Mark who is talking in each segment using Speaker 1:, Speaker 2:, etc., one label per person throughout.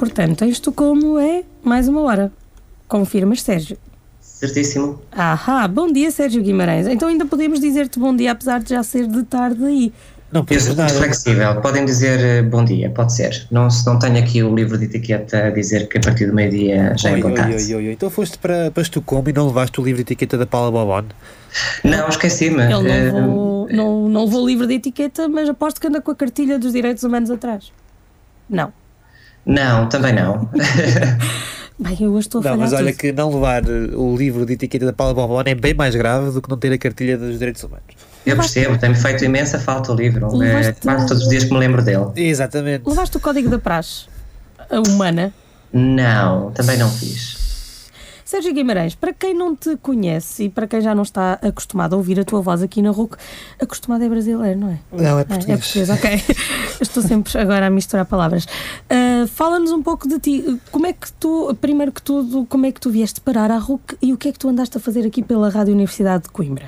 Speaker 1: Portanto, em Estocolmo é mais uma hora. Confirmas, Sérgio?
Speaker 2: Certíssimo.
Speaker 1: Ahá, bom dia, Sérgio Guimarães. Então ainda podemos dizer-te bom dia, apesar de já ser de tarde aí.
Speaker 3: Não
Speaker 2: sou
Speaker 3: nada.
Speaker 2: flexível. Podem dizer eh, bom dia, pode ser. Não, se não tenho aqui o livro de etiqueta a dizer que a partir do meio-dia já é
Speaker 3: Oi,
Speaker 2: boa
Speaker 3: oi,
Speaker 2: tarde.
Speaker 3: oi, oi, oi. Então foste para, para Estocolmo e não levaste o livro de etiqueta da Paula Bobon?
Speaker 2: Não, esqueci-me.
Speaker 1: Ele
Speaker 2: Eh,
Speaker 1: não levou, não, não levou livro de etiqueta, mas aposto que anda com a cartilha dos direitos humanos atrás. Não.
Speaker 2: Não, também não.
Speaker 1: Bem, eu hoje estou a
Speaker 3: Não, mas olha
Speaker 1: tudo.
Speaker 3: que não levar eh, o livro de etiqueta da Paula Bobon é bem mais grave do que não ter a cartilha dos direitos humanos.
Speaker 2: Eu percebo, tem-me feito imensa falta o livro. É
Speaker 1: Levaste-
Speaker 2: quase todos os dias que me lembro dele.
Speaker 3: Exatamente.
Speaker 1: Levaste o código da praxe, a humana.
Speaker 2: Não, também não fiz.
Speaker 1: Sérgio Guimarães, para quem não te conhece e para quem já não está acostumado a ouvir a tua voz aqui na RUC, acostumado é brasileiro, não é?
Speaker 3: Não, é
Speaker 1: Ah,
Speaker 3: português.
Speaker 1: É português, ok. Estou sempre agora a misturar palavras. Ah, Fala-nos um pouco de ti. Como é que tu, primeiro que tudo, como é que tu vieste parar à RUC e o que é que tu andaste a fazer aqui pela Rádio Universidade de Coimbra?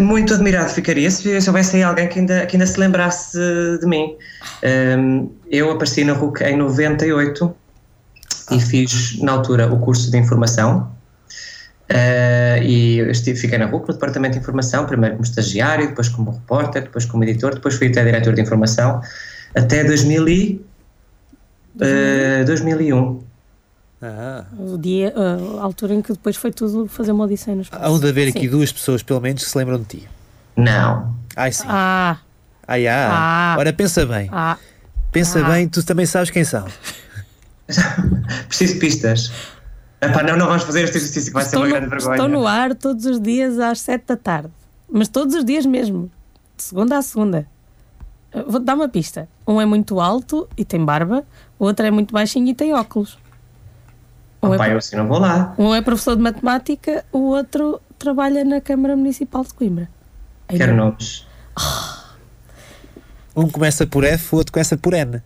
Speaker 2: Muito admirado ficaria se se houvesse aí alguém que ainda, que ainda se lembrasse de mim. Um, eu apareci na RUC em 98 e fiz, na altura, o curso de informação. Uh, e estive, fiquei na RUC, no Departamento de Informação, primeiro como estagiário, depois como repórter, depois como editor, depois fui até diretor de informação, até 2000 e, uh, 2001.
Speaker 3: Ah.
Speaker 1: O dia, ah, a altura em que depois foi tudo fazer uma audição nos
Speaker 3: Há de haver
Speaker 1: Sim.
Speaker 3: aqui duas pessoas, pelo menos, que se lembram de ti.
Speaker 2: Não.
Speaker 3: Ai sim.
Speaker 1: Ah,
Speaker 3: Ai, ah.
Speaker 1: Ah.
Speaker 3: Ora, pensa bem.
Speaker 1: ah.
Speaker 3: Pensa
Speaker 1: Ah.
Speaker 3: bem, tu também sabes quem são.
Speaker 2: Preciso de pistas. Epá, não, não vamos fazer este exercício que vai
Speaker 1: Estou
Speaker 2: ser uma
Speaker 1: no,
Speaker 2: grande vergonha.
Speaker 1: estou no ar todos os dias às 7 da tarde. Mas todos os dias mesmo. De segunda a segunda. Vou-te dar uma pista. Um é muito alto e tem barba, o outro é muito baixinho e tem óculos. Um,
Speaker 2: Opa,
Speaker 1: é,
Speaker 2: eu assim não vou lá.
Speaker 1: um é professor de matemática, o outro trabalha na Câmara Municipal de Coimbra. Ainda-
Speaker 2: Quero nomes.
Speaker 3: Um começa por F, o outro começa por N.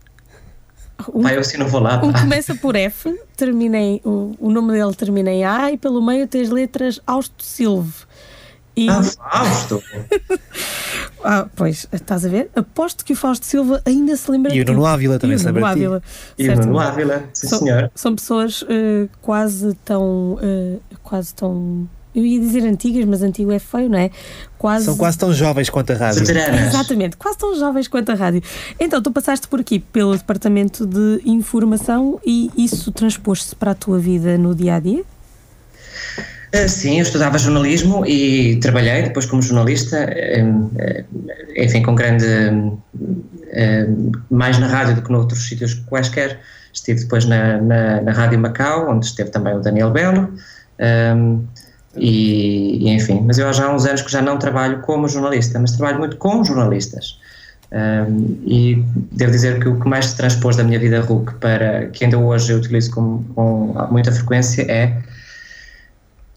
Speaker 1: um,
Speaker 2: Pá, eu assim não vou lá.
Speaker 1: um
Speaker 2: pá.
Speaker 1: começa por F, termina em, o, o nome dele termina em A e pelo meio tem as letras Austo Silve. E,
Speaker 2: Ah, Fausto.
Speaker 1: Ah, pois, estás a ver? Aposto que o Fausto Silva ainda se lembra
Speaker 3: E o. Nuno Ávila também se lembra.
Speaker 1: Ávila,
Speaker 2: E o. Nuno Ávila, sim
Speaker 1: São-
Speaker 2: senhor.
Speaker 1: São pessoas eh, quase tão. eh, quase tão. Eu ia dizer antigas, mas antigo é feio, não é? Quase.
Speaker 3: São quase tão jovens quanto a rádio.
Speaker 2: Veteranas.
Speaker 1: Exatamente, quase tão jovens quanto a rádio. Então, tu passaste por aqui pelo Departamento de Informação e isso transpôs-se para a tua vida no dia a dia?
Speaker 2: Sim, eu estudava jornalismo e trabalhei depois como jornalista, eh, eh, enfim, com grande. eh, mais na rádio do que noutros sítios quaisquer. Estive depois na, na, na Rádio Macau, onde esteve também o Daniel Belo. E, e, enfim, mas eu já há uns anos que já não trabalho como jornalista, mas trabalho muito com jornalistas. Um, e devo dizer que o que mais se transpôs da minha vida RUC para que ainda hoje eu utilizo com, com muita frequência é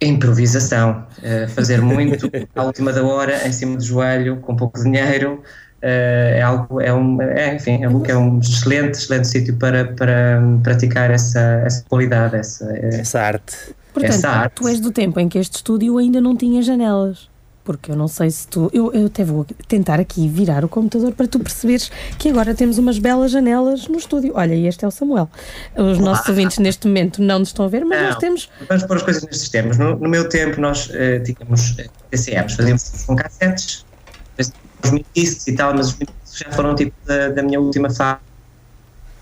Speaker 2: a improvisação. Uh, fazer muito à última da hora, em cima do joelho, com pouco dinheiro. Uh, é algo, é um, é, enfim, é, um, é um excelente, excelente sítio para, para praticar essa, essa qualidade, essa,
Speaker 3: Essa arte.
Speaker 1: Portanto,
Speaker 2: Essa arte.
Speaker 1: tu és do tempo em que este estúdio ainda não tinha janelas. Porque eu não sei se tu. Eu, eu até vou tentar aqui virar o computador para tu perceberes que agora temos umas belas janelas no estúdio. Olha, e este é o Samuel. Os nossos ouvintes neste momento não nos estão a ver, mas
Speaker 2: Não.
Speaker 1: nós temos.
Speaker 2: Vamos pôr as coisas nestes termos. No, no meu tempo, nós eh, tínhamos eh, TCMs, fazíamos com cassetes, os mini-discs e tal, mas os mini-discs já foram tipo da, da minha última fase.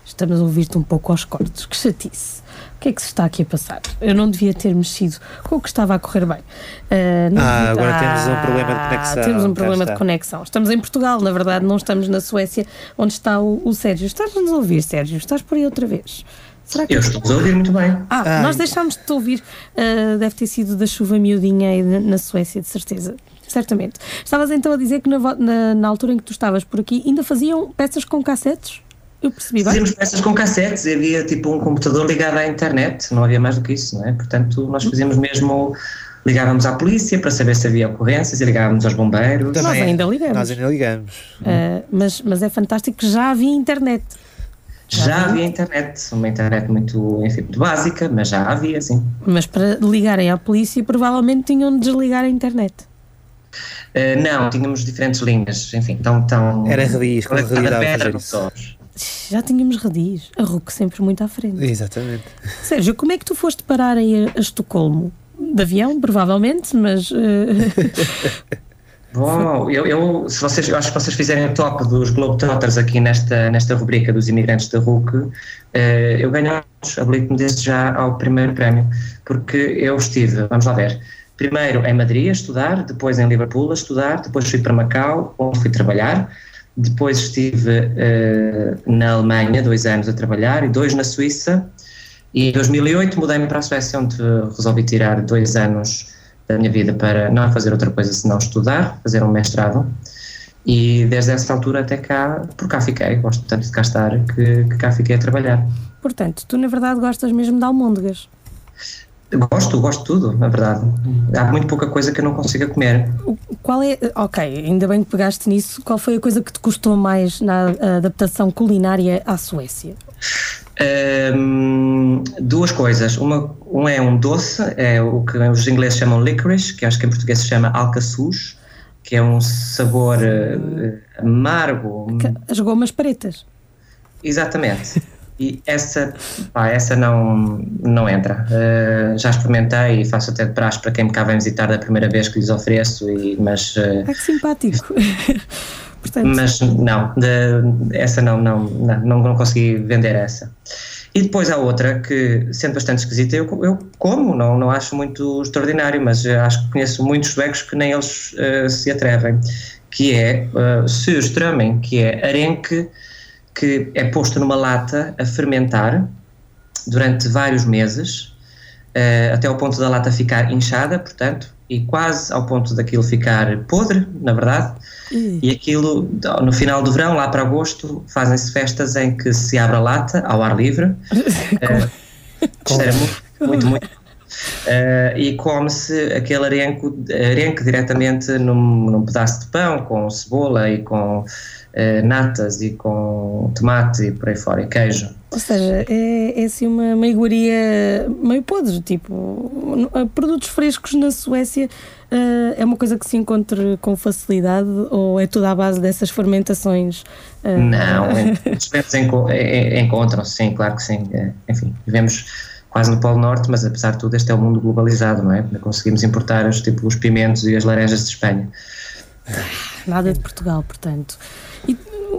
Speaker 1: Estamos a ouvir-te um pouco aos cortes. Que chatice. O que é que se está aqui a passar? Eu não devia ter mexido com o que estava a correr bem. Ah, não
Speaker 3: Ah,
Speaker 1: devia-
Speaker 3: agora temos um problema de conexão.
Speaker 1: Temos um problema de conexão. Estamos em Portugal, na verdade, não estamos na Suécia, onde está o, o Sérgio. Estás-nos a ouvir, Sérgio? Estás por aí outra vez? Será que
Speaker 2: Eu estou a ouvir muito bem.
Speaker 1: Ah,
Speaker 3: Ah,
Speaker 1: nós
Speaker 3: e-
Speaker 1: deixámos de te ouvir. Ah, deve ter sido da chuva miudinha aí na, Suécia, de certeza. Certamente. Estavas então a dizer que na, na- na altura em que tu estavas por aqui ainda faziam peças com cassetes? Eu percebi bem.
Speaker 2: Fazíamos peças com cassetes e havia tipo um computador ligado à internet, não havia mais do que isso, não é? Portanto, nós fazíamos mesmo. Ligávamos à polícia para saber se havia ocorrências e ligávamos aos bombeiros.
Speaker 1: Nós
Speaker 3: Também é.
Speaker 1: ainda ligamos.
Speaker 3: Nós ainda ligamos.
Speaker 1: Ah, mas, mas é fantástico que já havia internet.
Speaker 2: Já havia internet, uma internet muito, enfim, muito básica, mas já havia, sim.
Speaker 1: Mas para ligarem à polícia, provavelmente tinham de desligar a internet.
Speaker 2: Uh, não, tínhamos diferentes linhas, enfim, tão. tão
Speaker 3: Era raiz, com
Speaker 2: conectada
Speaker 1: já tínhamos radiz. A RUC sempre muito à frente.
Speaker 3: Exatamente.
Speaker 1: Sérgio, como é que tu foste parar aí a, Estocolmo? De avião, provavelmente, mas. eh,
Speaker 2: Bom, eu, eu, se vocês, eu acho que vocês fizerem o top dos Globetrotters aqui nesta, nesta rubrica dos imigrantes da RUC, eh, eu ganho habilito-me desde já ao primeiro prémio, porque eu estive, vamos lá ver, primeiro em Madrid a estudar, depois em Liverpool a estudar, depois fui para Macau, onde fui trabalhar, depois estive eh, na Alemanha dois anos a trabalhar e dois na Suíça, e em 2008 mudei-me para a Suécia, onde resolvi tirar dois anos da minha vida para não fazer outra coisa senão estudar, fazer um mestrado. E desde essa altura até cá, por cá fiquei, gosto tanto de cá estar que, que cá fiquei a trabalhar.
Speaker 1: portanto, tu na verdade gostas mesmo de almôndegas.
Speaker 2: Gosto, gosto de tudo, na verdade. Há muito pouca coisa que eu não consiga comer.
Speaker 1: Qual é. Ok, ainda bem que pegaste nisso. Qual foi a coisa que te custou mais na adaptação culinária à Suécia?
Speaker 2: Hum, duas coisas. Uma, um é um doce, é o que os ingleses chamam licorice, que acho que em português se chama alcaçuz, que é um sabor eh, amargo,
Speaker 1: As gomas pretas.
Speaker 2: Exatamente. E essa, pá, essa não, não entra. Uh, já experimentei e faço até de praxe para quem me cá vem visitar da primeira vez que lhes ofereço, e, mas, uh,
Speaker 1: Ah, que simpático. Portanto,
Speaker 2: mas não, de- essa não, não, não, não, consegui vender essa. E depois há outra que, sendo bastante esquisita, eu, eu como, não, não acho muito extraordinário, mas acho que conheço muitos suecos que nem eles eh, se atrevem, que é uh, surströmming, que é arenque que é posto numa lata a fermentar durante vários meses, eh, até ao ponto da lata ficar inchada, portanto, e quase ao ponto daquilo ficar podre, na verdade,
Speaker 1: Ih,
Speaker 2: e aquilo, no final do verão, lá para agosto, fazem-se festas em que se abre a lata ao ar livre. Eh, isto era muito, muito, muito. Eh, e come-se aquele arenco, arenque diretamente num, num pedaço de pão, com cebola e com eh, natas e com tomate e por aí fora, e queijo.
Speaker 1: Ou seja, é, é assim uma, uma iguaria meio podre, tipo, n- produtos frescos na Suécia eh, é uma coisa que se encontra com facilidade ou é tudo à base dessas fermentações? eh,
Speaker 2: Não, enco- eh, encontram-se, sim, claro que sim. Eh, Enfim, vivemos quase no Polo Norte, mas apesar de tudo, este é o mundo globalizado, não é? Conseguimos importar os, tipo, os pimentos e as laranjas de Espanha.
Speaker 1: Nada de Portugal, portanto.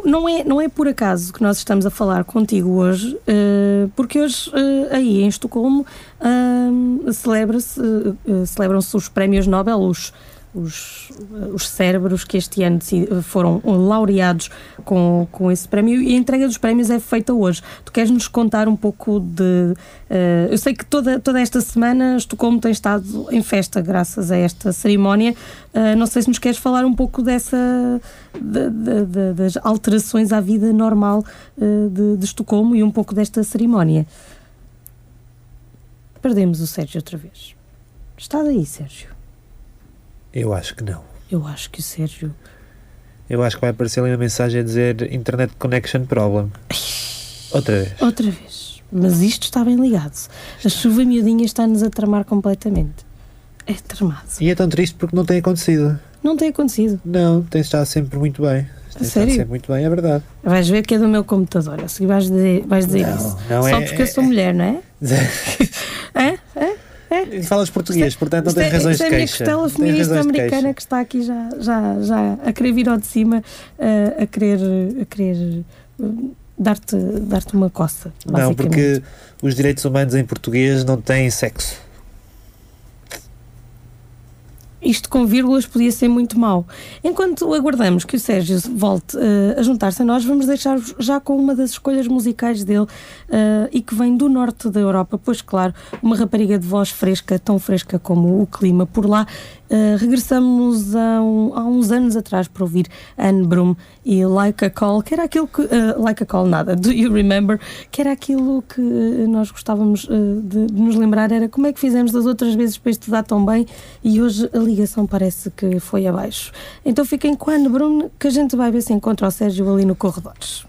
Speaker 1: Não é, não é por acaso que nós estamos a falar contigo hoje, eh, porque hoje eh, aí em Estocolmo ah, celebra-se, eh, celebram-se os prémios Nobel, os, os, os cérebros que este ano foram laureados com, com esse prémio e a entrega dos prémios é feita hoje. Tu queres nos contar um pouco de. eh, eu sei que toda, toda esta semana Estocolmo tem estado em festa graças a esta cerimónia. Eh, não sei se nos queres falar um pouco dessa. da- da- da- das alterações à vida normal eh, de, de Estocolmo e um pouco desta cerimónia. Perdemos o Sérgio outra vez. Está daí, Sérgio.
Speaker 3: Eu acho que não.
Speaker 1: Eu acho que o Sérgio.
Speaker 3: Eu acho que vai aparecer ali uma mensagem a dizer Internet Connection Problem. Outra vez.
Speaker 1: Outra vez. Mas isto está bem ligado. A chuva miudinha está-nos a tramar completamente. É tramado.
Speaker 3: E é tão triste porque não tem acontecido.
Speaker 1: Não tem acontecido.
Speaker 3: Não, tem estado sempre muito bem. Tem estado
Speaker 1: sério?
Speaker 3: sempre muito bem, é verdade.
Speaker 1: Vais ver que é do meu computador. A seguir vais dizer, vais dizer
Speaker 3: Não,
Speaker 1: isso.
Speaker 3: não
Speaker 1: Só
Speaker 3: é-
Speaker 1: porque eu sou mulher, não? É? É?
Speaker 3: Falas português, portanto não
Speaker 1: Isto
Speaker 3: tens
Speaker 1: é,
Speaker 3: razões
Speaker 1: isto é a
Speaker 3: de
Speaker 1: minha
Speaker 3: queixa.
Speaker 1: costela
Speaker 3: Tens
Speaker 1: feminista
Speaker 3: de
Speaker 1: americana
Speaker 3: queixa.
Speaker 1: que está aqui já, já, já a querer vir ao de cima, eh, a querer, a querer eh, dar-te dar uma coça.
Speaker 3: Não, porque os direitos humanos em português não têm sexo.
Speaker 1: Isto com vírgulas podia ser muito mau. Enquanto aguardamos que o Sérgio volte eh, a juntar-se a nós, vamos deixar-vos já com uma das escolhas musicais dele eh, e que vem do norte da Europa, pois claro, uma rapariga de voz fresca, tão fresca como o clima por lá. Eh, regressamos a, um- há uns anos atrás para ouvir Anne Brum e Like a Call, que era aquilo que. eh, like a Call, nada, do you remember? Que era aquilo que eh, nós gostávamos eh, de, de nos lembrar, era como é que fizemos das outras vezes para isto dar tão bem e hoje a ligação parece que foi abaixo. Então fiquem com a Anne Brum, que a gente vai ver se encontra o Sérgio ali no Corredores.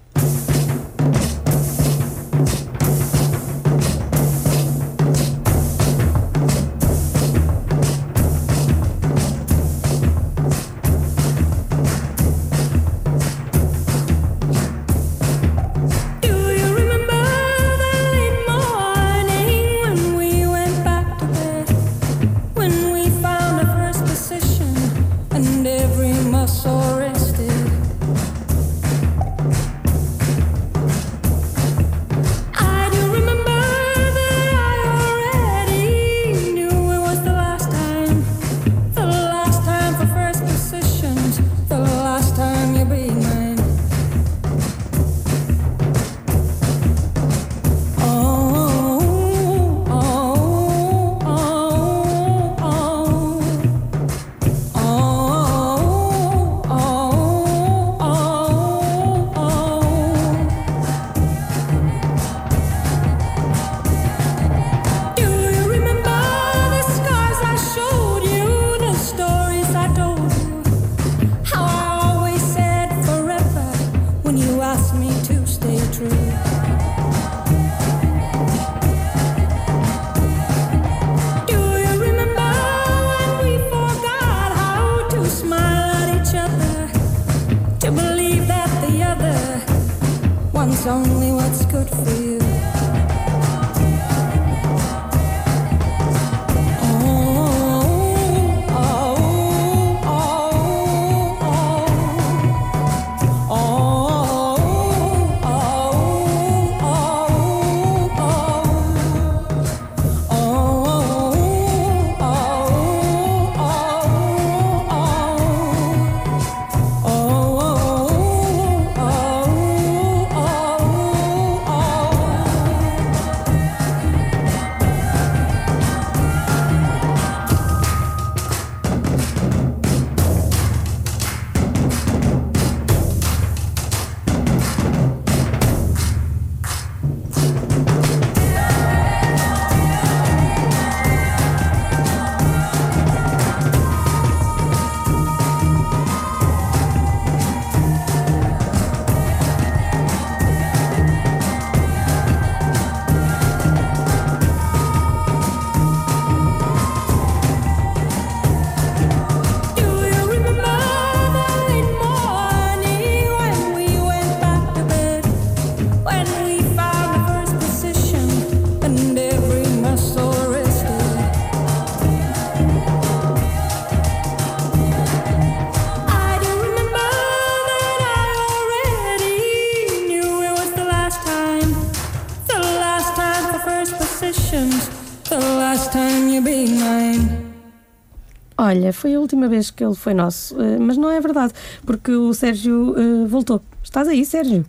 Speaker 1: Olha, foi a última vez que ele foi nosso, eh, mas não é verdade, porque o Sérgio eh, voltou. Estás aí, Sérgio?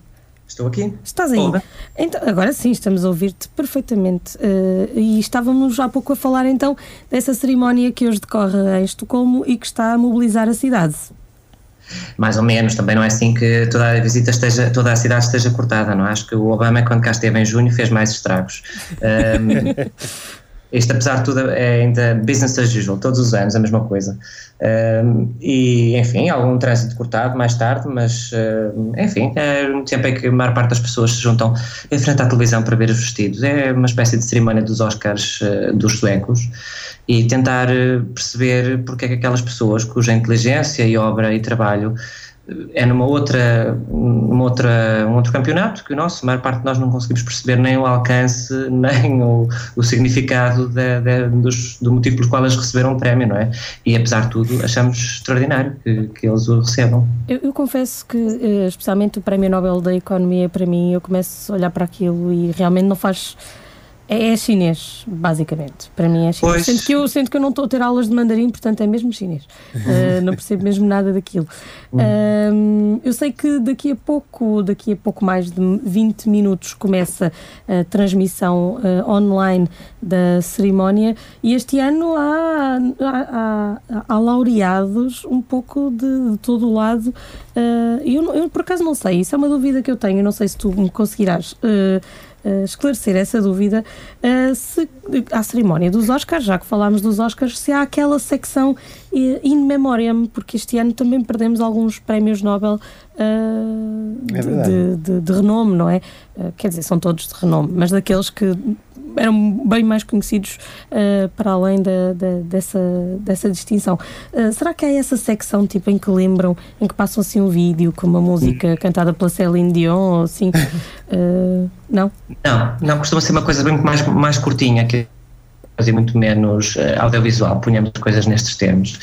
Speaker 2: Estou aqui.
Speaker 1: Estás aí?
Speaker 2: Olá.
Speaker 1: Então, agora sim, estamos a ouvir-te perfeitamente. Eh, e estávamos há pouco a falar então dessa cerimónia que hoje decorre em Estocolmo e que está a mobilizar a cidade.
Speaker 2: Mais ou menos, também não é assim que toda a visita esteja, toda a cidade esteja cortada, não é? Acho que o Obama, quando cá esteve em junho, fez mais estragos. Um, isto, apesar de tudo, é ainda business as usual, todos os anos a mesma coisa. Um, e, enfim, algum trânsito cortado mais tarde, mas, enfim, é tempo em que a maior parte das pessoas se juntam em frente à televisão para ver os vestidos. É uma espécie de cerimónia dos Oscars uh, dos suecos e tentar uh, perceber porque é que aquelas pessoas cuja inteligência e obra e trabalho é numa outra, numa outra, um outro campeonato que o nosso, a maior parte de nós não conseguimos perceber nem o alcance, nem o, o significado de, de, dos, do motivo pelo qual eles receberam o prémio, não é? E apesar de tudo, achamos extraordinário que, que eles o recebam.
Speaker 1: Eu, eu confesso que, eh, especialmente o Prémio Nobel da Economia, para mim, eu começo a olhar para aquilo e realmente não faz. É, é chinês, basicamente. Para mim é chinês.
Speaker 2: Pois.
Speaker 1: Sendo que, eu, sendo que eu não estou a ter aulas de mandarim, portanto é mesmo chinês. Uh, não percebo mesmo nada daquilo. Um, eu sei que daqui a pouco, daqui a pouco mais de 20 minutos, começa a transmissão uh, online da cerimónia e este ano há, há, há, há laureados um pouco de, de todo o lado. Uh, eu, eu por acaso não sei, isso é uma dúvida que eu tenho, eu não sei se tu me conseguirás. Uh, uh, esclarecer essa dúvida uh, se à cerimónia dos Oscars, já que falámos dos Oscars, se há aquela secção uh, in memoriam, porque este ano também perdemos alguns prémios Nobel
Speaker 3: É
Speaker 1: de, de, de- de renome, não é? quer dizer, são todos de renome, mas daqueles que eram bem mais conhecidos uh, para além da, da- dessa, dessa distinção. Uh, será que há essa secção tipo em que lembram, em que passam assim um vídeo com uma música cantada pela Céline Dion ou assim? Uh, não?
Speaker 2: Não, não costuma ser uma coisa bem mais, mais curtinha. Que e muito menos uh, audiovisual, punhamos as coisas nestes termos.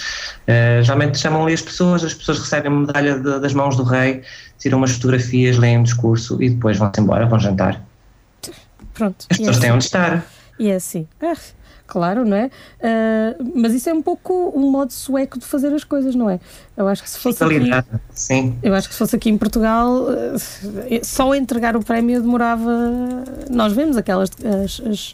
Speaker 2: Uh, geralmente chamam ali as pessoas, as pessoas recebem a medalha de, das mãos do rei, tiram umas fotografias, leem um discurso e depois vão-se embora, vão jantar.
Speaker 1: Pronto.
Speaker 2: As
Speaker 1: E é
Speaker 2: pessoas têm
Speaker 1: assim.
Speaker 2: onde estar.
Speaker 1: E é assim. Ah, claro, não é? Ah, mas isso é um pouco um modo sueco de fazer as coisas, não é? Eu acho que se fosse aqui,
Speaker 2: sim.
Speaker 1: eu acho que se fosse aqui em Portugal, eh, só entregar o prémio demorava. Nós vemos aquelas as, as,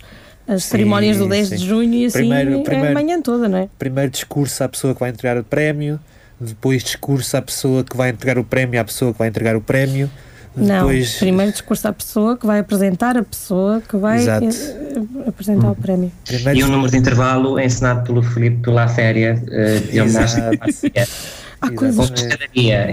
Speaker 1: as
Speaker 3: Sim,
Speaker 1: cerimónias do 10 de
Speaker 3: sim.
Speaker 1: junho e assim
Speaker 3: Primeiro-
Speaker 1: é a
Speaker 3: primeiro-
Speaker 1: manhã toda, não é?
Speaker 3: Primeiro discurso à pessoa que vai entregar o prémio, depois discurso à pessoa que vai entregar o prémio à pessoa que vai entregar o prémio.
Speaker 1: Não,
Speaker 3: Depois,
Speaker 1: primeiro discurso à pessoa que vai apresentar a pessoa que vai
Speaker 3: Exato.
Speaker 1: eh, apresentar o prémio.
Speaker 3: primeiro
Speaker 2: E um número de intervalo ensinado pelo Filipe Tula Féria, uh, de homenagem
Speaker 3: Exato.
Speaker 1: Há coisas
Speaker 2: Com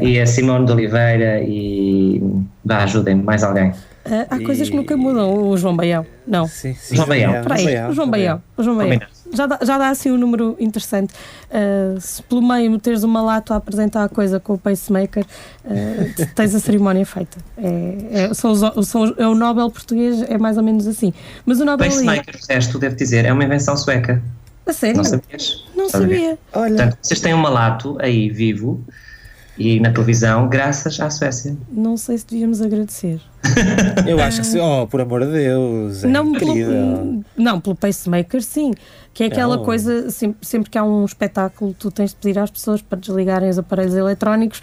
Speaker 2: e a Simone de Oliveira e vá, ajudem-me, mais alguém.
Speaker 1: Ah, há
Speaker 3: E-
Speaker 1: coisas que nunca mudam. O João Baião, não.
Speaker 3: Sim, sim.
Speaker 2: João Baião.
Speaker 1: Espera aí, o João Baião. O João Baião. Já dá, já dá assim um número interessante. Ah, se pelo meio meteres uma lata a apresentar a coisa com o pacemaker, ah, tens a cerimónia feita. É, é, são os- são os- é o Nobel português, é mais ou menos assim. Mas o Nobel
Speaker 2: Pacemaker, de resto, devo dizer, é uma invenção sueca.
Speaker 1: a sério,
Speaker 2: Não sabias?
Speaker 1: não sabia.
Speaker 3: Olha,
Speaker 2: Portanto, vocês têm um malato aí vivo e na televisão, graças à Suécia.
Speaker 1: Não sei se devíamos agradecer.
Speaker 3: eu acho que sim. Oh, por amor de Deus. É
Speaker 1: não,
Speaker 3: incrível.
Speaker 1: pelo, não, pelo pacemaker, sim. Que é aquela
Speaker 3: Não.
Speaker 1: coisa, sempre, sempre que há um espetáculo, tu tens de pedir às pessoas para desligarem os aparelhos eletrónicos,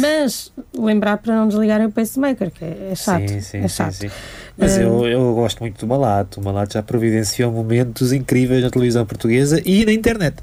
Speaker 1: mas lembrar para não desligarem o pacemaker, que é, é chato.
Speaker 3: Sim, sim,
Speaker 1: é
Speaker 3: sim,
Speaker 1: chato.
Speaker 3: sim. Mas
Speaker 1: Ah.
Speaker 3: eu, eu gosto muito do Malato. O Malato já providenciou momentos incríveis na televisão portuguesa e na internet.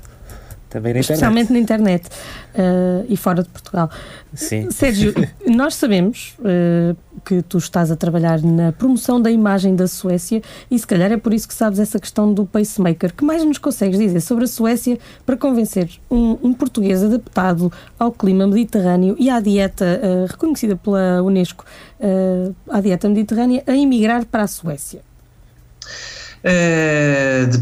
Speaker 3: Também na internet.
Speaker 1: Especialmente na internet ah, e fora de Portugal.
Speaker 3: Sim.
Speaker 1: Sérgio, nós sabemos ah, que tu estás a trabalhar na promoção da imagem da Suécia e se calhar é por isso que sabes essa questão do pacemaker. que mais nos consegues dizer sobre a Suécia para convencer um, um português adaptado ao clima mediterrâneo e à dieta ah, reconhecida pela Unesco, à dieta mediterrânea, a emigrar para a Suécia?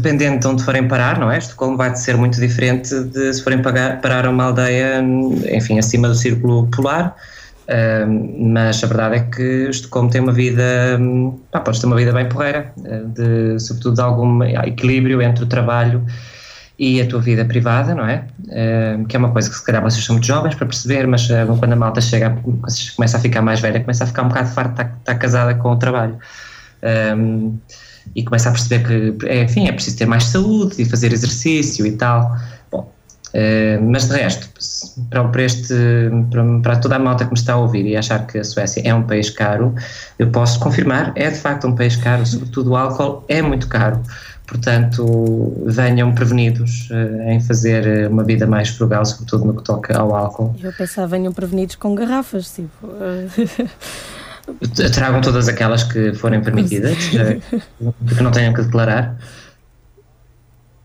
Speaker 2: Dependendo de onde forem parar, não é? Estocolmo vai ser muito diferente de se forem pagar, parar a uma aldeia, enfim, acima do círculo polar. Uh, mas a verdade é que Estocolmo tem uma vida, pá, podes ter uma vida bem porreira, uh, de, sobretudo de algum equilíbrio entre o trabalho e a tua vida privada, não é? Uh, que é uma coisa que se calhar vocês são muito jovens para perceber, mas uh, quando a malta chega, começa a ficar mais velha, começa a ficar um bocado farta de estar casada com o trabalho. Um, e começa a perceber que, é, enfim, é preciso ter mais saúde e fazer exercício e tal. Bom, eh, mas de resto, para, para, este, para, para toda a malta que me está a ouvir e achar que a Suécia é um país caro, eu posso confirmar, é de facto um país caro, sobretudo o álcool é muito caro. Portanto, venham prevenidos eh, em fazer eh, uma vida mais frugal, sobretudo no que toca ao álcool.
Speaker 1: Eu pensava venham prevenidos com garrafas, tipo.
Speaker 2: Tragam todas aquelas que forem permitidas, eh, que não tenham que declarar.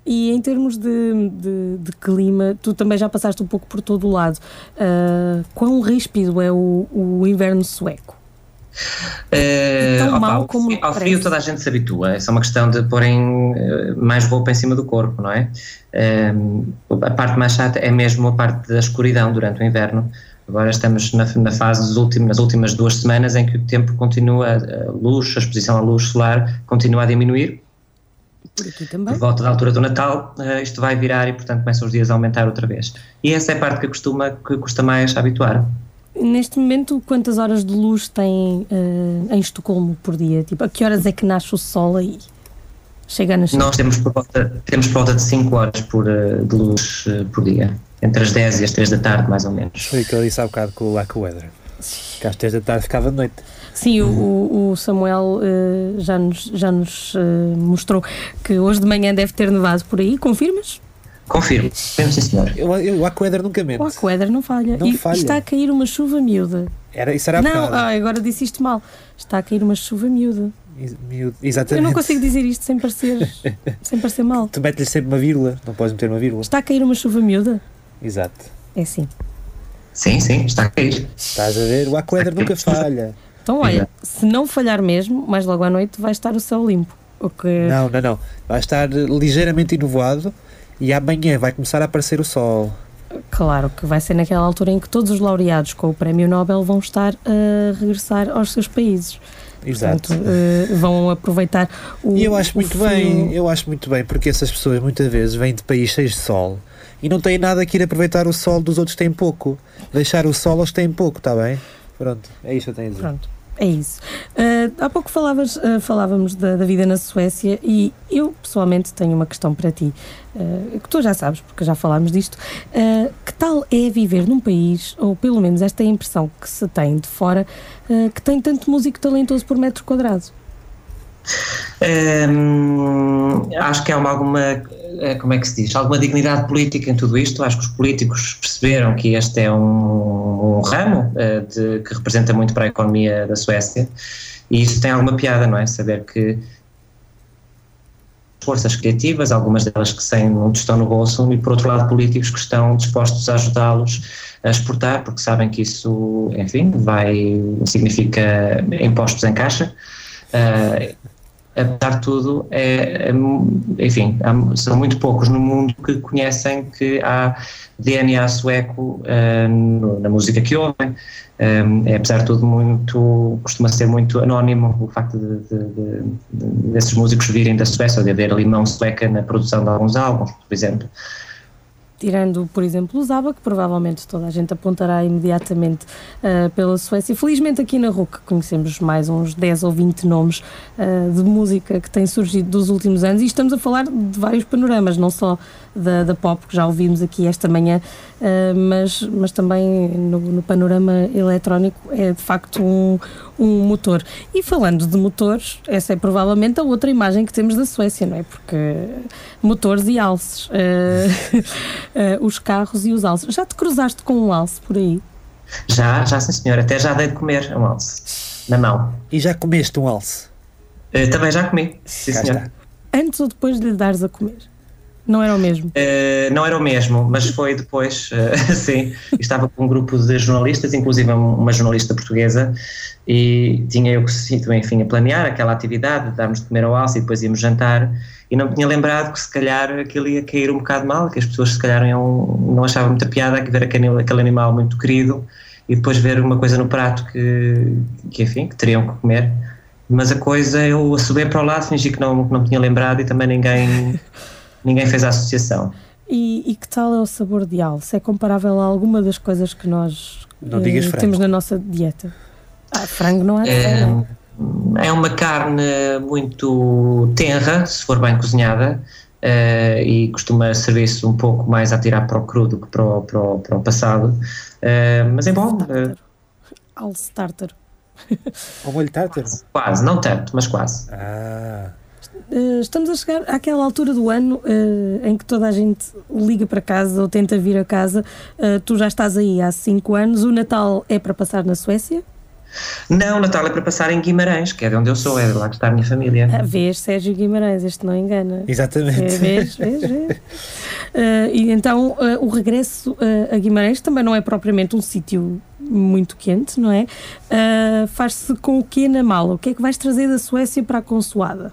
Speaker 1: E em termos de, de, de clima, tu também já passaste um pouco por todo o lado. Ah, quão ríspido é o, o inverno sueco?
Speaker 2: Eh,
Speaker 1: tão
Speaker 2: opa, ao
Speaker 1: como
Speaker 2: frio- ao frio
Speaker 1: parece.
Speaker 2: toda a gente se habitua, é só uma questão de porem mais roupa em cima do corpo, não é? A parte mais chata é mesmo a parte da escuridão durante o inverno. Agora estamos na, na fase últimos, nas últimas duas semanas em que o tempo continua, a luz, a exposição à luz solar continua a diminuir.
Speaker 1: Por aqui
Speaker 2: Por
Speaker 1: também.
Speaker 2: volta da altura do Natal, eh, isto vai virar e, portanto, começam os dias a aumentar outra vez. E essa é a parte que costuma, que custa mais habituar.
Speaker 1: Neste momento, quantas horas de luz tem ah, em Estocolmo por dia? Tipo, a que horas é que nasce o sol aí? Chega a nascer?
Speaker 2: Nós temos por volta, temos por volta de 5 horas por, eh, de luz eh, por dia, entre as 10 e as 3 da tarde, mais ou menos.
Speaker 3: Foi o que eu disse há bocado com o AccuWeather. Que às três da tarde ficava de noite.
Speaker 1: Sim, o, o- Samuel ah, já nos, já nos ah, mostrou que hoje de manhã deve ter nevado por aí. Confirmas?
Speaker 2: Confirmo, sim senhor.
Speaker 3: Eu, eu, o AccuWeather nunca mente.
Speaker 1: O Aqueder não falha.
Speaker 3: Não
Speaker 1: e
Speaker 3: falha.
Speaker 1: está a cair uma chuva miúda.
Speaker 3: Era, isso era há
Speaker 1: não, ah, agora disse isto mal. Está a cair uma chuva miúda.
Speaker 3: Miúdo,
Speaker 1: Eu
Speaker 3: Exatamente.
Speaker 1: não consigo dizer isto sem parecer, sem parecer mal.
Speaker 3: Tu metes-lhe sempre uma vírgula, não podes meter uma vírgula.
Speaker 1: Está a cair uma chuva miúda?
Speaker 3: Exato.
Speaker 1: É assim.
Speaker 2: Sim, sim, está a cair.
Speaker 3: Estás a ver? O AccuWeather nunca falha.
Speaker 1: Então, olha, se não falhar mesmo, mais logo à noite vai estar o céu limpo. O que
Speaker 3: Não, não, não. Vai estar ligeiramente enovoado e amanhã vai começar a aparecer o sol.
Speaker 1: Claro que vai ser naquela altura em que todos os laureados com o Prémio Nobel vão estar a regressar aos seus países.
Speaker 3: Exato.
Speaker 1: Portanto, eh, vão aproveitar o.
Speaker 3: E eu acho muito
Speaker 1: frio.
Speaker 3: bem, eu acho muito bem, porque essas pessoas muitas vezes vêm de países cheios de sol e não têm nada que ir aproveitar o sol dos outros têm pouco. Deixar o sol aos têm pouco, está bem? Pronto, é isto que eu tenho a dizer.
Speaker 1: Pronto, é isso. Ah, há pouco falavas, ah, falávamos da, da vida na Suécia e eu pessoalmente tenho uma questão para ti, ah, que tu já sabes, porque já falámos disto. Que tal é viver num país, ou pelo menos esta é a impressão que se tem de fora, que tem tanto músico talentoso por metro quadrado?
Speaker 2: Acho que há uma, alguma, eh, como é que se diz, alguma dignidade política em tudo isto. Acho que os políticos perceberam que este é um, um ramo eh, de- que representa muito para a economia da Suécia e isso tem alguma piada, não é? Saber que forças criativas, algumas delas que sem um tostão no bolso, e por outro lado políticos que estão dispostos a ajudá-los a exportar, porque sabem que isso, enfim, vai, significa impostos em caixa. Ah, apesar de tudo, é, é- enfim, são muito poucos no mundo que conhecem que há DNA sueco no- na música que ouvem. Ah, é, apesar de tudo, muito, costuma ser muito anónimo o facto de, de- de- de- desses músicos virem da Suécia ou de haver ali mão sueca na produção de alguns álbuns, por exemplo.
Speaker 1: Tirando, por exemplo, o Zaba, que provavelmente toda a gente apontará imediatamente ah, pela Suécia. Felizmente aqui na RUC conhecemos mais uns 10 ou 20 nomes ah, de música que têm surgido dos últimos anos e estamos a falar de vários panoramas, não só da, da pop, que já ouvimos aqui esta manhã, ah, mas, mas também no, no panorama eletrónico é de facto um, um motor. E falando de motores, essa é provavelmente a outra imagem que temos da Suécia, não é? Porque motores e alces. ah, os carros e os alces. Já te cruzaste com um alce por aí?
Speaker 2: Já, já sim senhor, até já dei de comer um alce na mão.
Speaker 3: E já comeste um alce?
Speaker 2: Também já comi, sim
Speaker 3: Cá
Speaker 2: senhor.
Speaker 3: está.
Speaker 1: Antes ou depois de lhe dares a comer? Não era o mesmo?
Speaker 2: Eh, não era o mesmo, mas foi depois, eh, sim. Estava com um grupo de jornalistas, inclusive uma jornalista portuguesa, e tinha eu que enfim, a planear aquela atividade, de darmos de comer ao alce e depois íamos jantar, e não me tinha lembrado que se calhar aquilo ia cair um bocado mal, que as pessoas se calhar iam, não achavam muita piada que ver aquele, aquele animal muito querido e depois ver uma coisa no prato que, que enfim, que teriam que comer. Mas a coisa, eu subei para o lado, fingi que não, que não me tinha lembrado e também ninguém, ninguém fez a associação.
Speaker 1: E, e que tal é o sabor de alce? É comparável a alguma das coisas que nós
Speaker 3: Não
Speaker 1: eh, temos na nossa dieta? Ah, frango não
Speaker 2: É,
Speaker 1: é?
Speaker 2: é uma carne muito tenra, se for bem cozinhada, eh, e costuma servir-se um pouco mais a tirar para o cru do que para o, para o, para o passado. Eh, mas é bom, eh,
Speaker 1: Tártaro. Alce tártaro.
Speaker 3: Ao molho tártaro?
Speaker 2: quase, não tanto, mas quase.
Speaker 3: Ah,
Speaker 1: Eh, estamos a chegar àquela altura do ano eh, em que toda a gente liga para casa ou tenta vir a casa. Eh, tu já estás aí há 5 anos. O Natal é para passar na Suécia?
Speaker 2: Não, Natal é para passar em Guimarães, que é de onde eu sou, é de lá que está a minha família.
Speaker 1: Ah, vês Sérgio Guimarães, este não engana.
Speaker 3: exatamente.
Speaker 1: É, vês, vês, vês. Eh, e então eh, o regresso eh, a Guimarães também não é propriamente um sítio muito quente, não é? Eh, Faz-se com o quê na mala? O que é que vais trazer da Suécia para a consoada?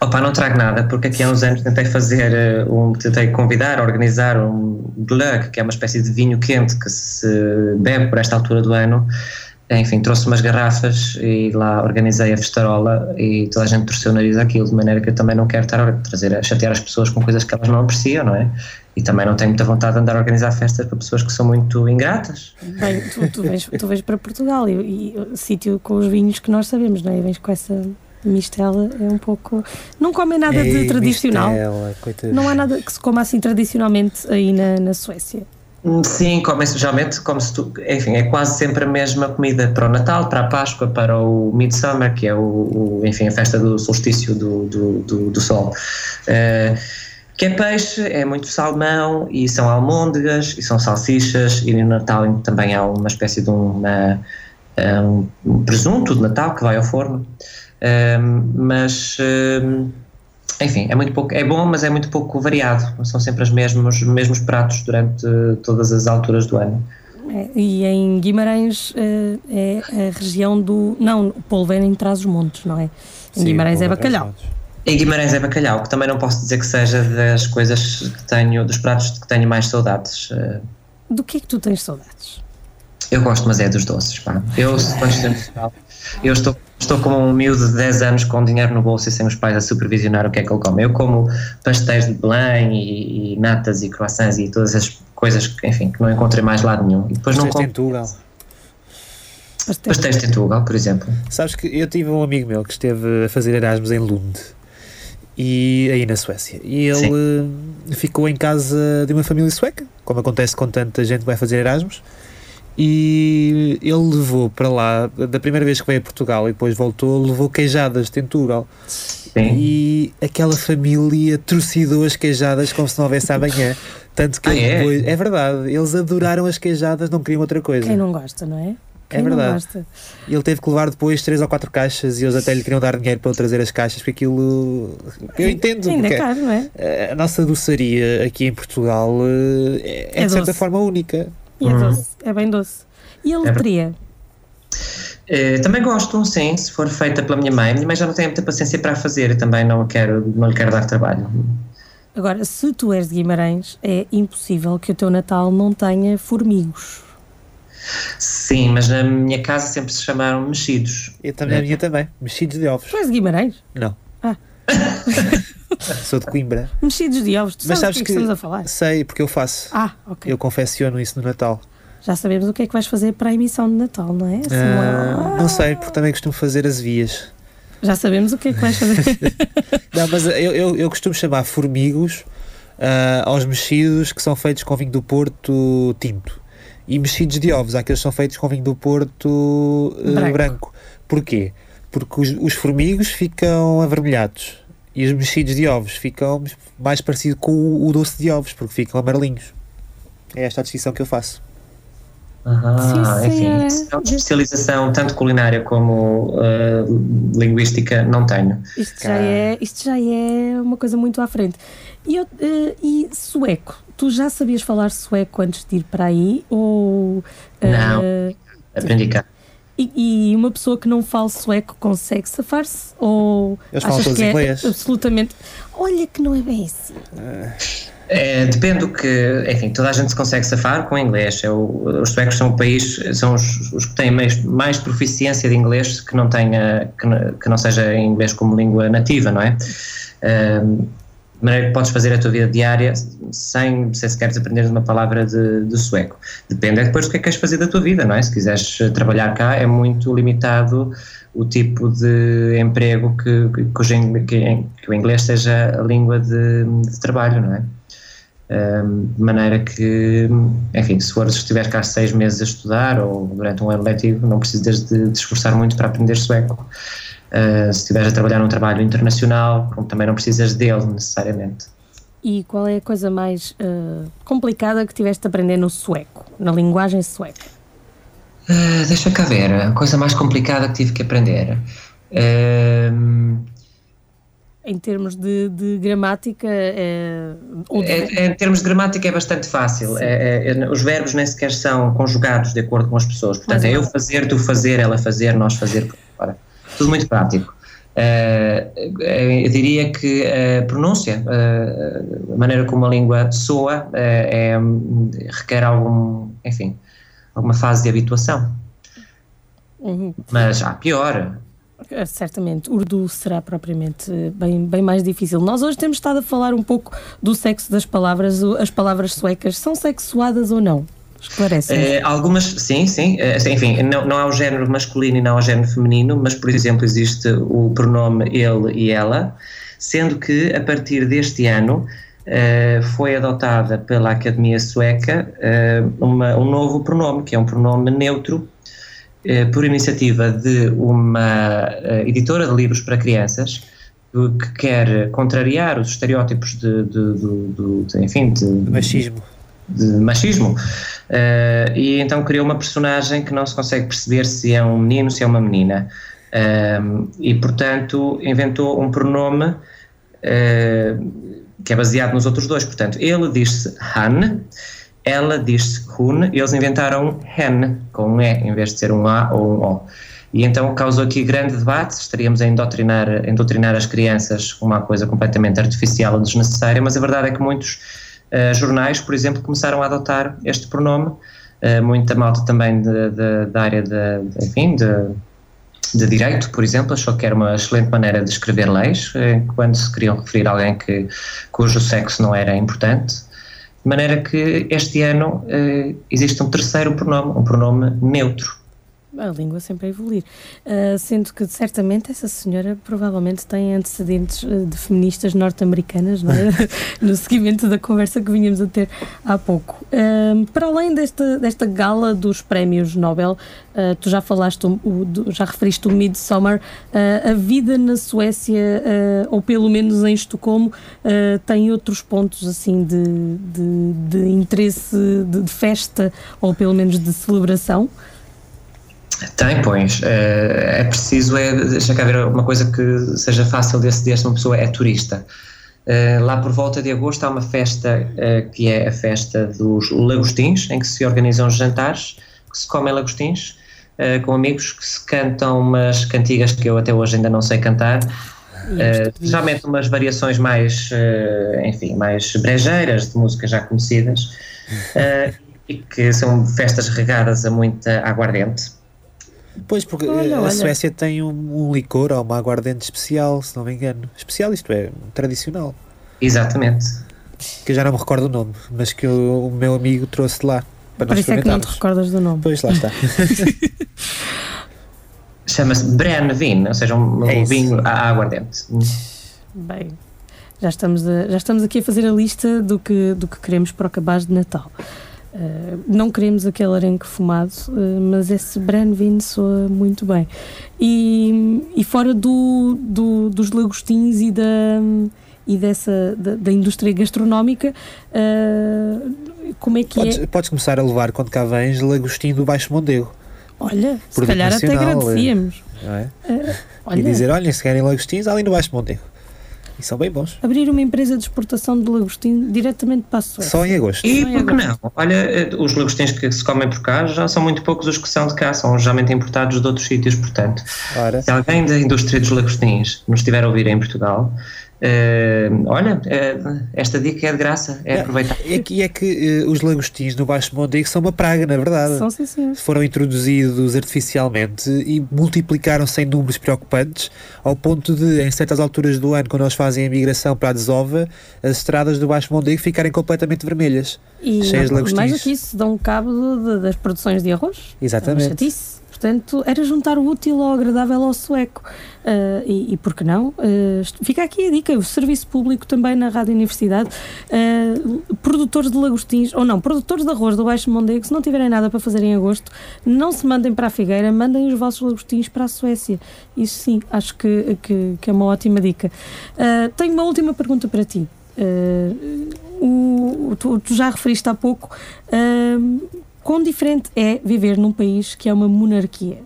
Speaker 2: Opa, não trago nada, porque aqui há uns anos tentei fazer, eh, um, tentei convidar, organizar um glögg, que é uma espécie de vinho quente que se bebe por esta altura do ano. Enfim, trouxe umas garrafas e lá organizei a festarola e toda a gente torceu o nariz àquilo, de maneira que eu também não quero estar a trazer, a chatear as pessoas com coisas que elas não apreciam, não é? E também não tenho muita vontade de andar a organizar festas para pessoas que são muito ingratas.
Speaker 1: Bem, tu, tu, vens, tu vens para Portugal e, e sítio com os vinhos que nós sabemos, não é? E vens com essa mistela, é um pouco. Não comem nada de
Speaker 3: Ei,
Speaker 1: tradicional.
Speaker 3: mistela.
Speaker 1: Não há nada que se coma assim tradicionalmente aí na, na Suécia.
Speaker 2: Sim, come-se geralmente, come-se tu, enfim, é quase sempre a mesma comida para o Natal, para a Páscoa, para o Midsummer, que é o, o- enfim, a festa do solstício do, do, do, do sol. Eh, que é peixe, é muito salmão, e são almôndegas, e são salsichas, e no Natal também há uma espécie de uma, eh, um presunto de Natal que vai ao forno. Mas enfim, é muito pouco, é bom, mas é muito pouco variado. São sempre os mesmos, mesmos pratos durante todas as alturas do ano.
Speaker 1: É, e em Guimarães eh, é a região do. Não, o polvo é em trás os montes, não é? Em
Speaker 3: Sim,
Speaker 1: Guimarães é bacalhau.
Speaker 2: Em Guimarães é bacalhau, que também não posso dizer que seja das coisas que tenho, dos pratos de que tenho mais saudades. Eh,
Speaker 1: Do que é que tu tens saudades?
Speaker 2: Eu gosto, mas é dos doces, pá. Eu, quando estou em Portugal, eu estou, estou como um miúdo de 10 anos com dinheiro no bolso e sem os pais a supervisionar o que é que ele come. Eu como pastéis de Belém e, e natas e croissants e todas as coisas que, enfim, que não encontrei mais lado nenhum. E depois não
Speaker 3: Vocês têm
Speaker 2: como
Speaker 3: Tugal.
Speaker 1: Pastéis.
Speaker 2: pastéis de Tugal, por exemplo.
Speaker 3: Sabes que eu tive um amigo meu que esteve a fazer Erasmus em Lund e aí na Suécia e ele eh, ficou em casa de uma família sueca, como acontece com tanta gente que vai fazer Erasmus. E ele levou para lá, da primeira vez que veio a Portugal e depois voltou, levou queijadas de Tentugal.
Speaker 2: Sim.
Speaker 3: E aquela família trucidou as queijadas como se não houvesse amanhã. Tanto que
Speaker 2: Ah, é?
Speaker 3: depois, é verdade, eles adoraram as queijadas, não queriam outra coisa.
Speaker 1: Quem não gosta, não é? Quem
Speaker 3: É
Speaker 1: não
Speaker 3: verdade.
Speaker 1: gosta?
Speaker 3: E ele teve que levar depois três ou quatro caixas e eles até lhe queriam dar dinheiro para ele trazer as caixas, porque aquilo. Eu entendo,
Speaker 1: Ainda é
Speaker 3: porque
Speaker 1: caro, não é?
Speaker 3: a nossa doçaria aqui em Portugal eh, é, é
Speaker 1: É
Speaker 3: de certa
Speaker 1: doce.
Speaker 3: forma única.
Speaker 1: E é
Speaker 2: Uhum.
Speaker 1: doce, é bem doce. E a
Speaker 2: verdade.
Speaker 1: letria?
Speaker 2: Eh, também gosto, sim, se for feita pela minha mãe. Minha mãe já não tem muita paciência para a fazer e também não, quero, não lhe quero dar trabalho.
Speaker 1: Agora, se tu és de Guimarães, é impossível que o teu Natal não tenha formigos.
Speaker 2: Sim, mas na minha casa sempre se chamaram mexidos.
Speaker 3: E também a minha também. Mexidos de ovos.
Speaker 1: Tu és de Guimarães?
Speaker 3: Não. Sou de Coimbra.
Speaker 1: Mexidos de ovos, tu
Speaker 3: Mas
Speaker 1: sabes,
Speaker 3: sabes
Speaker 1: o que, é que
Speaker 3: que-
Speaker 1: estamos a falar?
Speaker 3: Sei, porque eu faço.
Speaker 1: Ah, ok.
Speaker 3: Eu confecciono isso no Natal.
Speaker 1: Já sabemos o que é que vais fazer para a emissão de Natal, não é? Assim,
Speaker 3: Ah,
Speaker 1: ah,
Speaker 3: não sei, porque também costumo fazer as vias.
Speaker 1: Já sabemos o que é que vais fazer.
Speaker 3: Não, mas eu, eu, eu costumo chamar formigos ah, aos mexidos que são feitos com vinho do Porto tinto. E mexidos de ovos, aqueles que são feitos com vinho do Porto ah,
Speaker 1: Branco.
Speaker 3: branco. Porquê? Porque os, os formigos ficam avermelhados e os mexidos de ovos ficam mais parecido com o, o doce de ovos, porque ficam amarelinhos. É esta a distinção que eu faço.
Speaker 2: Ah,
Speaker 1: Sim,
Speaker 2: enfim,
Speaker 1: senhora.
Speaker 2: questão de especialização tanto culinária como eh, linguística não tenho.
Speaker 1: Isto já, é, isto já é uma coisa muito à frente. E, eu, eh, e sueco? Tu já sabias falar sueco antes de ir para aí? Ou, eh,
Speaker 2: Não. Aprendi cá.
Speaker 1: E, e uma pessoa que não fala sueco consegue safar-se? Ou
Speaker 3: Eles falam
Speaker 1: achas
Speaker 3: todos
Speaker 1: que é
Speaker 3: inglês.
Speaker 1: absolutamente. Olha que não é bem assim.
Speaker 2: É, depende do que, enfim, toda a gente se consegue safar com inglês. É o- os suecos são o país, são os, os que têm mais, mais proficiência de inglês que não tenha, que, não- que não seja inglês como língua nativa, não é? Ahm, de maneira que podes fazer a tua vida diária sem, sem sequer aprender uma palavra de, de sueco. Depende é depois do que é que queres fazer da tua vida, não é? Se quiseres eh, trabalhar cá, é muito limitado o tipo de emprego que, que, que, que o inglês seja a língua de, de trabalho, não é? De maneira que, enfim, se fores, estiver cá seis meses a estudar ou durante um ano letivo, não precisas de te esforçar muito para aprender sueco. Uh, se estiveres a trabalhar num trabalho internacional, também não precisas dele necessariamente.
Speaker 1: E qual é a coisa mais eh, complicada que tiveste a aprender no sueco, na linguagem sueca?
Speaker 2: Uh, deixa cá ver, a coisa mais complicada que tive que aprender. Um,
Speaker 1: Em termos de, de gramática eh, ou de-
Speaker 2: É- é- em termos de gramática é bastante fácil. É- é- os verbos nem sequer são conjugados de acordo com as pessoas. Portanto,
Speaker 1: Mas
Speaker 2: é
Speaker 1: é
Speaker 2: eu fazer, tu fazer, ela fazer, nós fazer. fora. Tudo muito prático. Eh, eu diria que a pronúncia, eh, a maneira como a língua soa, eh, é- requer algum, enfim, alguma fase de habituação.
Speaker 1: Uhum.
Speaker 2: Mas há pior.
Speaker 1: Certamente, Urdu será propriamente bem, bem mais difícil. Nós hoje temos estado a falar um pouco do sexo das palavras. As palavras suecas são sexuadas ou não? Esclarece.
Speaker 2: Eh, algumas, sim, sim. eh, enfim, não, não há o género masculino e não há o género feminino, mas, por exemplo, existe o pronome ele e ela, sendo que a partir deste ano eh, foi adotada pela Academia Sueca uma- um novo pronome, que é um pronome neutro, por iniciativa de uma editora de livros para crianças que que quer contrariar os estereótipos de, de- de- de- de- enfim, de,
Speaker 3: Machismo.
Speaker 2: de machismo. Eh, e então criou uma personagem que não se consegue perceber se é um menino, se é uma menina. Um, e portanto inventou um pronome eh, que é baseado nos outros dois. Portanto, ele diz-se Han, ela diz-se Hun, e eles inventaram hen, com um E, em vez de ser um A ou um O. E então causou aqui grande debate, estaríamos a indoctrinar, a indoctrinar as crianças com uma coisa completamente artificial ou desnecessária, mas a verdade é que muitos eh, jornais, por exemplo, começaram a adotar este pronome uh, muita malta também de, de, da área de, de enfim, de, de direito, por exemplo, achou que era uma excelente maneira de escrever leis, eh, quando se queriam referir a alguém que, cujo sexo não era importante, de maneira que este ano existe um terceiro pronome, um pronome neutro.
Speaker 1: A língua sempre a evoluir. Uh, sendo que, certamente, essa senhora provavelmente tem antecedentes uh, de feministas norte-americanas, é? no seguimento da conversa que vinhamos a ter há pouco. Uh, para além desta, desta gala dos prémios Nobel, tu já falaste, o, o, já referiste o Midsummer, a vida na Suécia, ou pelo menos em Estocolmo, tem outros pontos assim de, de, de interesse, de, de festa, ou pelo menos de celebração?
Speaker 2: Tem, pois. É preciso, é, deixa cá ver uma coisa que seja fácil de aceder se uma pessoa é turista. Lá por volta de agosto há uma festa que é a festa dos lagostins, em que se organizam jantares, que se comem lagostins, com amigos que se cantam umas cantigas que eu até hoje ainda não sei cantar, geralmente umas variações mais, enfim, mais brejeiras de músicas já conhecidas e que são festas regadas a muita aguardente.
Speaker 3: Pois, porque olha, a olha. Suécia tem um, um, licor ou uma aguardente especial, se não me engano. Especial, isto é, tradicional.
Speaker 2: Exatamente.
Speaker 3: Que eu já não me recordo o nome, mas que o, o meu amigo trouxe de lá.
Speaker 1: Para Por isso é que não te recordas do nome.
Speaker 3: Pois, lá está.
Speaker 2: Chama-se Brennvin, ou seja, um, é um vinho à aguardente.
Speaker 1: Bem, já estamos, a, já estamos aqui a fazer a lista do que, do que queremos para o cabaz de Natal. Uh, não queremos aquele arenque fumado, uh, mas esse Branvin soa muito bem. E, e fora do, do, dos lagostins e da, e dessa, da, da indústria gastronómica, uh, como é que
Speaker 3: podes,
Speaker 1: é?
Speaker 3: Podes começar a levar, quando cá vens, lagostim do Baixo Mondego.
Speaker 1: Olha, se calhar até agradecíamos.
Speaker 3: É? olha. E dizer, olha, se querem lagostins, ali no Baixo Mondego. E são bem bons.
Speaker 1: Abrir uma empresa de exportação de lagostim diretamente para a Suécia.
Speaker 3: Só em agosto.
Speaker 2: E por que não? Olha, eh, os lagostins que se comem por cá já são muito poucos os que são de cá, são geralmente importados de outros sítios, portanto. Ora. Se alguém da indústria dos lagostins nos estiver a ouvir em Portugal, Uh, olha, uh, esta dica é de graça, é, é aproveitar.
Speaker 3: É que, é que uh, os lagostins no Baixo Mondego são uma praga, na verdade.
Speaker 1: São, sim, sim.
Speaker 3: Foram introduzidos artificialmente e multiplicaram-se em números preocupantes, ao ponto de, em certas alturas do ano, quando eles fazem a migração para a desova, as estradas do Baixo Mondego ficarem completamente vermelhas,
Speaker 1: e
Speaker 3: cheias de lagostins.
Speaker 1: Mais do que isso, dão cabo de, das produções de arroz.
Speaker 3: Exatamente.
Speaker 1: É Portanto, era juntar o útil ao agradável ao sueco. Uh, e, e por que não? Uh, fica aqui a dica: o serviço público também na Rádio Universidade. Uh, produtores de lagostins, ou não, produtores de arroz do Baixo Mondego, se não tiverem nada para fazer em agosto, não se mandem para a Figueira, mandem os vossos lagostins para a Suécia. Isso sim, acho que, que, que é uma ótima dica. tenho uma última pergunta para ti. O, tu, tu, já referiste há pouco quão diferente é viver num país que é uma monarquia.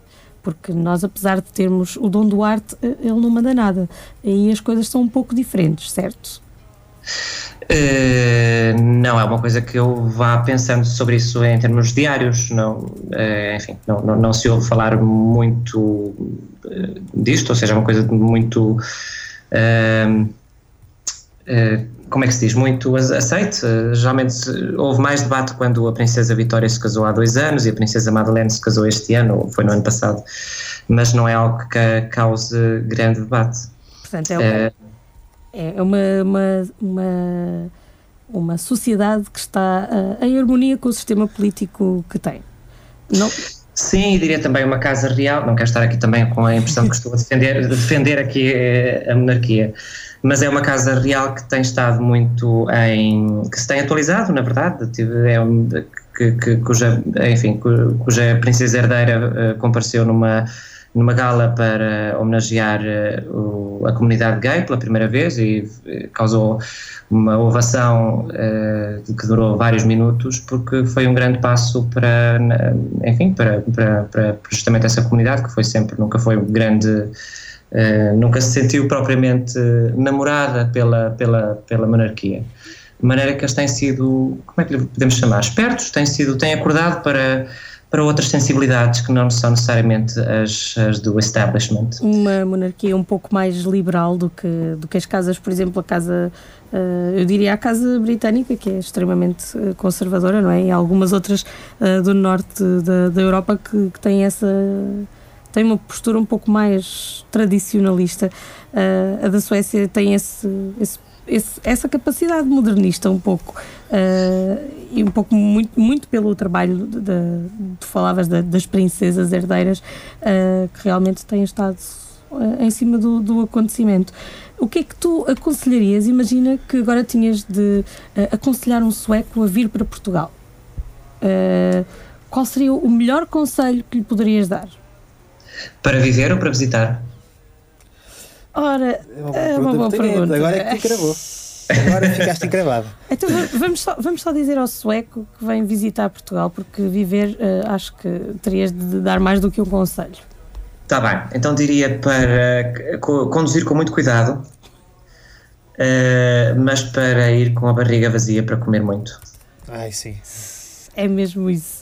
Speaker 1: Porque nós, apesar de termos o Dom Duarte, eh, ele não manda nada. Aí as coisas são um pouco diferentes, certo?
Speaker 2: Uh, não, é uma coisa que eu vá pensando sobre isso em termos diários. Não, uh, enfim, não, não, não, se ouve falar muito uh, disto, ou seja, é uma coisa muito como é que se diz, muito aceite. Geralmente houve mais debate quando a Princesa Vitória se casou há dois anos e a Princesa Madeleine se casou este ano, ou foi no ano passado, mas não é algo que cause grande debate.
Speaker 1: Portanto, é, é, é uma, uma, uma, uma sociedade que está em harmonia com o sistema político que tem. Não,
Speaker 2: Sim, diria também uma casa real, não quero estar aqui também com a impressão que estou a defender, defender aqui eh, a monarquia, mas é uma casa real que tem estado muito em. que se tem atualizado, na verdade, é um, que, que, cuja, enfim, cuja princesa herdeira uh, compareceu numa, numa gala para homenagear uh, o, a comunidade gay pela primeira vez e uh, causou uma ovação que durou vários minutos porque foi um grande passo para, enfim, para, para, para justamente essa comunidade que foi sempre, nunca foi um grande Uh, nunca se sentiu propriamente namorada pela, pela, pela monarquia. De maneira que eles têm sido, como é que lhe podemos chamar? Espertos, têm, sido, têm acordado para, para outras sensibilidades que não são necessariamente as, as do establishment.
Speaker 1: Uma monarquia um pouco mais liberal do que, do que as casas, por exemplo, a casa, uh, eu diria a casa britânica, que é extremamente uh, conservadora, não é? E algumas outras do norte da, da Europa que, que têm essa. Tem uma postura um pouco mais tradicionalista. a da Suécia tem esse, esse esse, essa capacidade modernista um pouco uh, e um pouco muito, muito pelo trabalho de, de tu falavas das princesas herdeiras uh, que realmente têm estado uh, em cima do, do, acontecimento. O que é que tu aconselharias? Imagina que agora tinhas de aconselhar um sueco a vir para Portugal. qual seria o melhor conselho que lhe poderias dar?
Speaker 2: Para viver ou para visitar?
Speaker 1: Ora, é uma, é uma boa pergunta.
Speaker 3: Agora é que cravou. Agora ficaste encravado.
Speaker 1: Então vamos só, vamos só dizer ao sueco que vem visitar Portugal, porque viver uh, acho que terias de dar mais do que um conselho.
Speaker 2: Está bem, então diria para conduzir com muito cuidado, uh, mas para ir com a barriga vazia para comer muito.
Speaker 3: Ai, sim.
Speaker 1: É mesmo isso.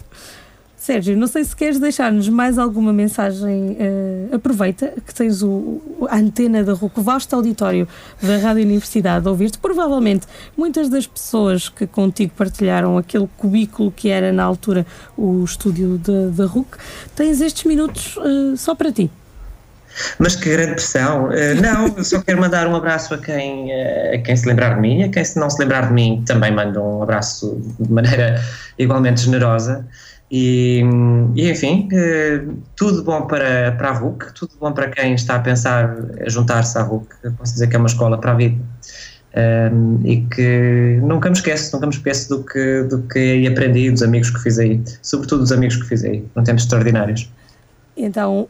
Speaker 1: Sérgio, não sei se queres deixar-nos mais alguma mensagem. Uh, aproveita que tens o, a antena da RUC, o vasto auditório da Rádio Universidade a ouvir-te. Provavelmente muitas das pessoas que contigo partilharam aquele cubículo que era na altura o estúdio da RUC, tens estes minutos uh, só para ti.
Speaker 2: Mas que grande pressão. Uh, não, só quero mandar um abraço a quem, a quem se lembrar de mim, a quem se não se lembrar de mim também mando um abraço de maneira igualmente generosa. E, e, enfim, eh, tudo bom para, para a RUC, tudo bom para quem está a pensar juntar-se à RUC. posso dizer que é uma escola para a vida. Um, e que nunca me esqueço, nunca me esqueço do que, do que aprendi, dos amigos que fiz aí, sobretudo dos amigos que fiz aí, foram tempos extraordinários.
Speaker 1: Então,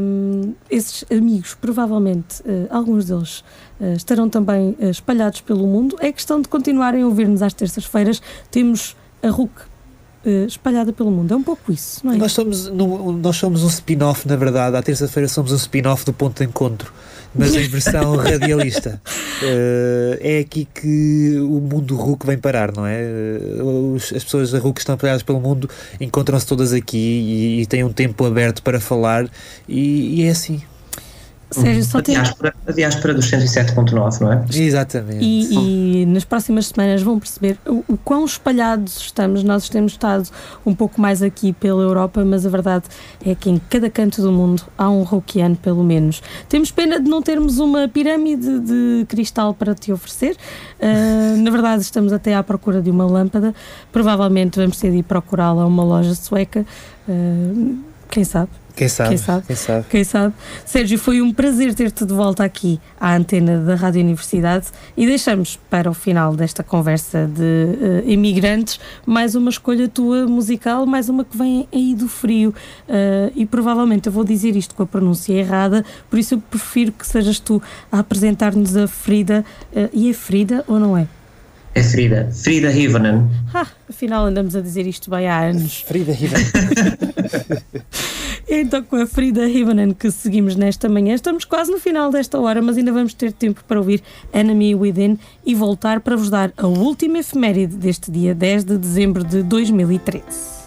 Speaker 1: um, esses amigos, provavelmente, uh, alguns deles uh, estarão também uh, espalhados pelo mundo. É questão de continuarem a ouvir-nos às terças-feiras. Temos a RUC uh, espalhada pelo mundo. É um pouco isso, não é?
Speaker 3: Nós somos, no, nós somos um spin-off, na verdade. À terça-feira somos um spin-off do ponto de encontro, mas em versão radialista. Uh, é aqui que o mundo RUC vem parar, não é? Uh, os, as pessoas da RUC que estão espalhadas pelo mundo encontram-se todas aqui e, e, têm um tempo aberto para falar, e, e é assim.
Speaker 1: Sérgio, só
Speaker 2: a, diáspora, a diáspora dos 107.9, não é?
Speaker 3: Exatamente.
Speaker 1: E, e, nas próximas semanas vão perceber o, o, quão espalhados estamos. Nós temos estado um pouco mais aqui pela Europa, mas a verdade é que em cada canto do mundo há um rouquiano, pelo menos. Temos pena de não termos uma pirâmide de cristal para te oferecer. Uh, na verdade, estamos até à procura de uma lâmpada. Provavelmente vamos ter de ir procurá-la a uma loja sueca. Uh, quem sabe?
Speaker 3: Quem sabe,
Speaker 1: quem sabe?
Speaker 3: Quem sabe?
Speaker 1: Quem sabe? Sérgio, foi um prazer ter-te de volta aqui à antena da Rádio Universidade e deixamos para o final desta conversa de uh, imigrantes mais uma escolha tua musical, mais uma que vem aí do frio. Uh, e provavelmente eu vou dizer isto com a pronúncia errada, por isso eu prefiro que sejas tu a apresentar-nos a Frida. Uh, e é Frida ou não é?
Speaker 2: É Frida. Frida Rivonen.
Speaker 1: Ah, afinal andamos a dizer isto bem há anos.
Speaker 3: Frida Rivonen.
Speaker 1: então, com a Frida Rivonen que seguimos nesta manhã, estamos quase no final desta hora, mas ainda vamos ter tempo para ouvir Enemy Within e voltar para vos dar a última efeméride deste dia 10 de dezembro de 2013.